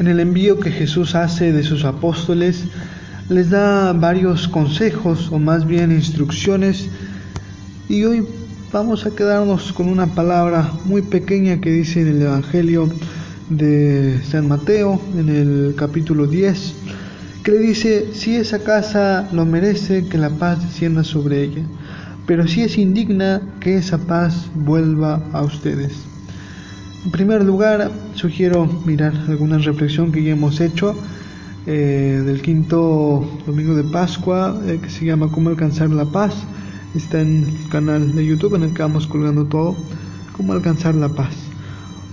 En el envío que Jesús hace de sus apóstoles, les da varios consejos o más bien instrucciones y hoy vamos a quedarnos con una palabra muy pequeña que dice en el Evangelio de San Mateo, en el capítulo 10, que le dice, si esa casa lo merece, que la paz descienda sobre ella, pero si es indigna, que esa paz vuelva a ustedes. En primer lugar, sugiero mirar alguna reflexión que ya hemos hecho eh, del quinto domingo de Pascua, eh, que se llama Cómo alcanzar la paz. Está en el canal de YouTube en el que vamos colgando todo, Cómo alcanzar la paz.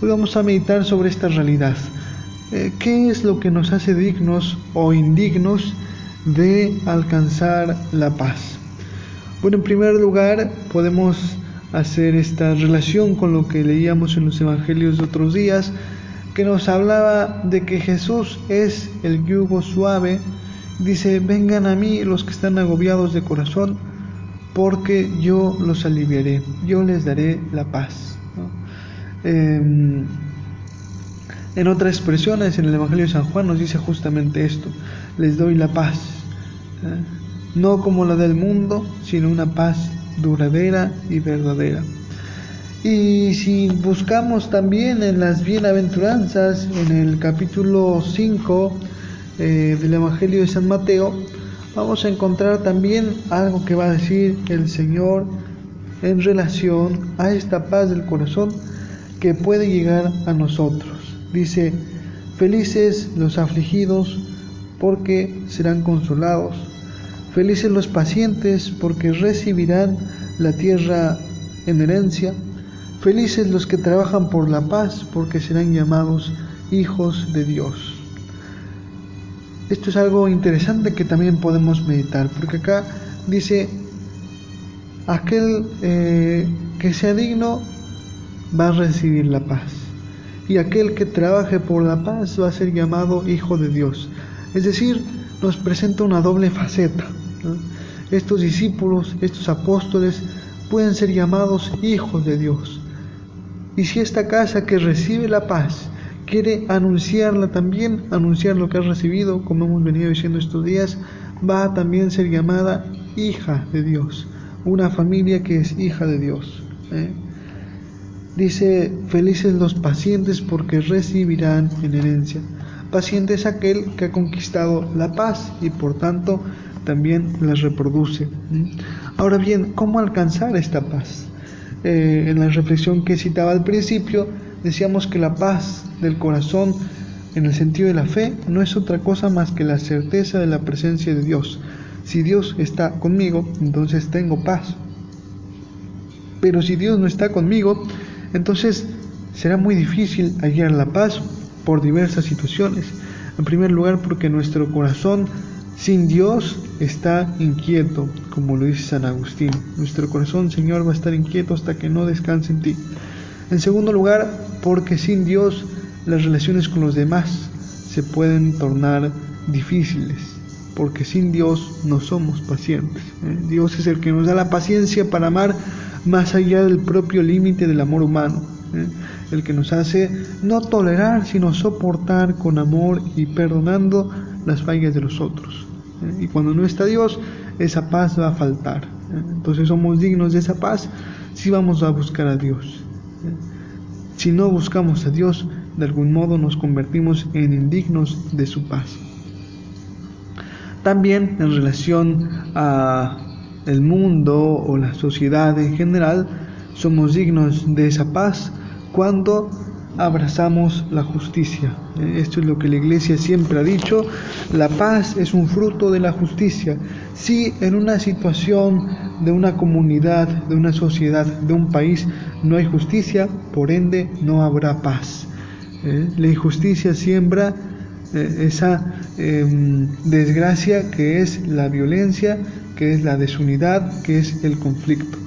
Hoy vamos a meditar sobre esta realidad. Eh, ¿Qué es lo que nos hace dignos o indignos de alcanzar la paz? Bueno, en primer lugar, podemos hacer esta relación con lo que leíamos en los evangelios de otros días, que nos hablaba de que Jesús es el yugo suave. Dice, vengan a mí los que están agobiados de corazón, porque yo los aliviaré, yo les daré la paz. Em, en otras expresiones, en el Evangelio de San Juan nos dice justamente esto, les doy la paz, ¿eh? no como la del mundo, sino una paz duradera y verdadera. Y si buscamos también en las bienaventuranzas, en el capítulo 5 eh, del Evangelio de San Mateo, vamos a encontrar también algo que va a decir el Señor en relación a esta paz del corazón que puede llegar a nosotros. Dice, felices los afligidos porque serán consolados, felices los pacientes porque recibirán la tierra en herencia, felices los que trabajan por la paz porque serán llamados hijos de Dios. Esto es algo interesante que también podemos meditar, porque acá dice, aquel eh, que sea digno va a recibir la paz. Y aquel que trabaje por la paz va a ser llamado hijo de Dios. Es decir, nos presenta una doble faceta. Estos discípulos, estos apóstoles, pueden ser llamados hijos de Dios. Y si esta casa que recibe la paz quiere anunciarla también, anunciar lo que ha recibido, como hemos venido diciendo estos días, va a también ser llamada hija de Dios, una familia que es hija de Dios. ¿eh? Dice, felices los pacientes porque recibirán en herencia. Paciente es aquel que ha conquistado la paz y por tanto también la reproduce. Ahora bien, ¿cómo alcanzar esta paz? Eh, en la reflexión que citaba al principio, decíamos que la paz del corazón en el sentido de la fe no es otra cosa más que la certeza de la presencia de Dios. Si Dios está conmigo, entonces tengo paz. Pero si Dios no está conmigo, entonces será muy difícil hallar la paz por diversas situaciones. En primer lugar, porque nuestro corazón sin Dios está inquieto, como lo dice San Agustín. Nuestro corazón, Señor, va a estar inquieto hasta que no descanse en ti. En segundo lugar, porque sin Dios las relaciones con los demás se pueden tornar difíciles, porque sin Dios no somos pacientes. ¿eh? Dios es el que nos da la paciencia para amar más allá del propio límite del amor humano, ¿eh? el que nos hace no tolerar, sino soportar con amor y perdonando las fallas de los otros. ¿eh? Y cuando no está Dios, esa paz va a faltar. ¿eh? Entonces somos dignos de esa paz si vamos a buscar a Dios. Si no buscamos a Dios, de algún modo nos convertimos en indignos de su paz. También en relación a el mundo o la sociedad en general, somos dignos de esa paz cuando abrazamos la justicia. Esto es lo que la Iglesia siempre ha dicho, la paz es un fruto de la justicia. Si en una situación de una comunidad, de una sociedad, de un país no hay justicia, por ende no habrá paz. ¿Eh? La injusticia siembra eh, esa em, desgracia que es la violencia, que es la desunidad, que es el conflicto.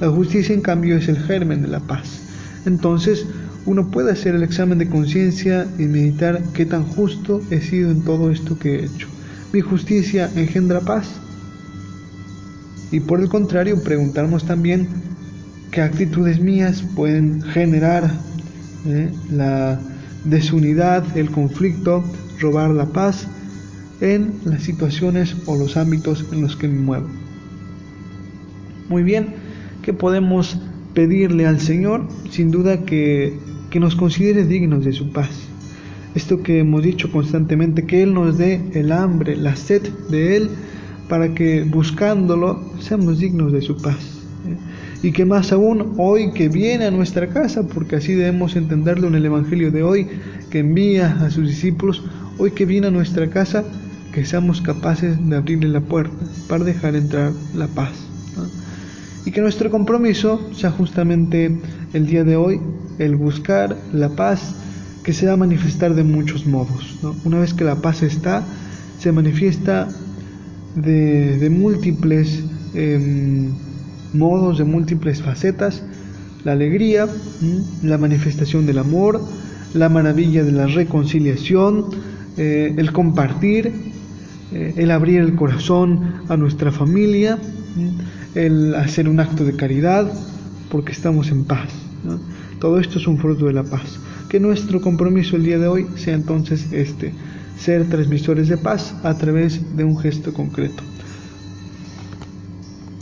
La justicia, en cambio, es el germen de la paz. Entonces, uno puede hacer el examen de conciencia y meditar qué tan justo he sido en todo esto que he hecho. ¿Mi justicia engendra paz? Y por el contrario, preguntarnos también qué actitudes mías pueden generar eh, la desunidad, el conflicto, robar la paz en las situaciones o los ámbitos en los que me muevo. Muy bien, ¿qué podemos pedirle al Señor? Sin duda que, que nos considere dignos de su paz. Esto que hemos dicho constantemente, que Él nos dé el hambre, la sed de Él, para que buscándolo seamos dignos de su paz. ¿eh? Y que más aún hoy que viene a nuestra casa, porque así debemos entenderlo en el Evangelio de hoy, que envía a sus discípulos, hoy que viene a nuestra casa, que seamos capaces de abrirle la puerta para dejar entrar la paz. Y que nuestro compromiso sea justamente el día de hoy, el buscar la paz que se va a manifestar de muchos modos. Una vez que la paz está, se manifiesta de, múltiples em, modos, de múltiples facetas, la alegría, la manifestación del amor, la maravilla de la reconciliación, eh, el compartir, eh, el abrir el corazón a nuestra familia, el hacer un acto de caridad, porque estamos en paz. Todo esto es un fruto de la paz. Que nuestro compromiso el día de hoy sea entonces este, ser transmisores de paz a través de un gesto concreto.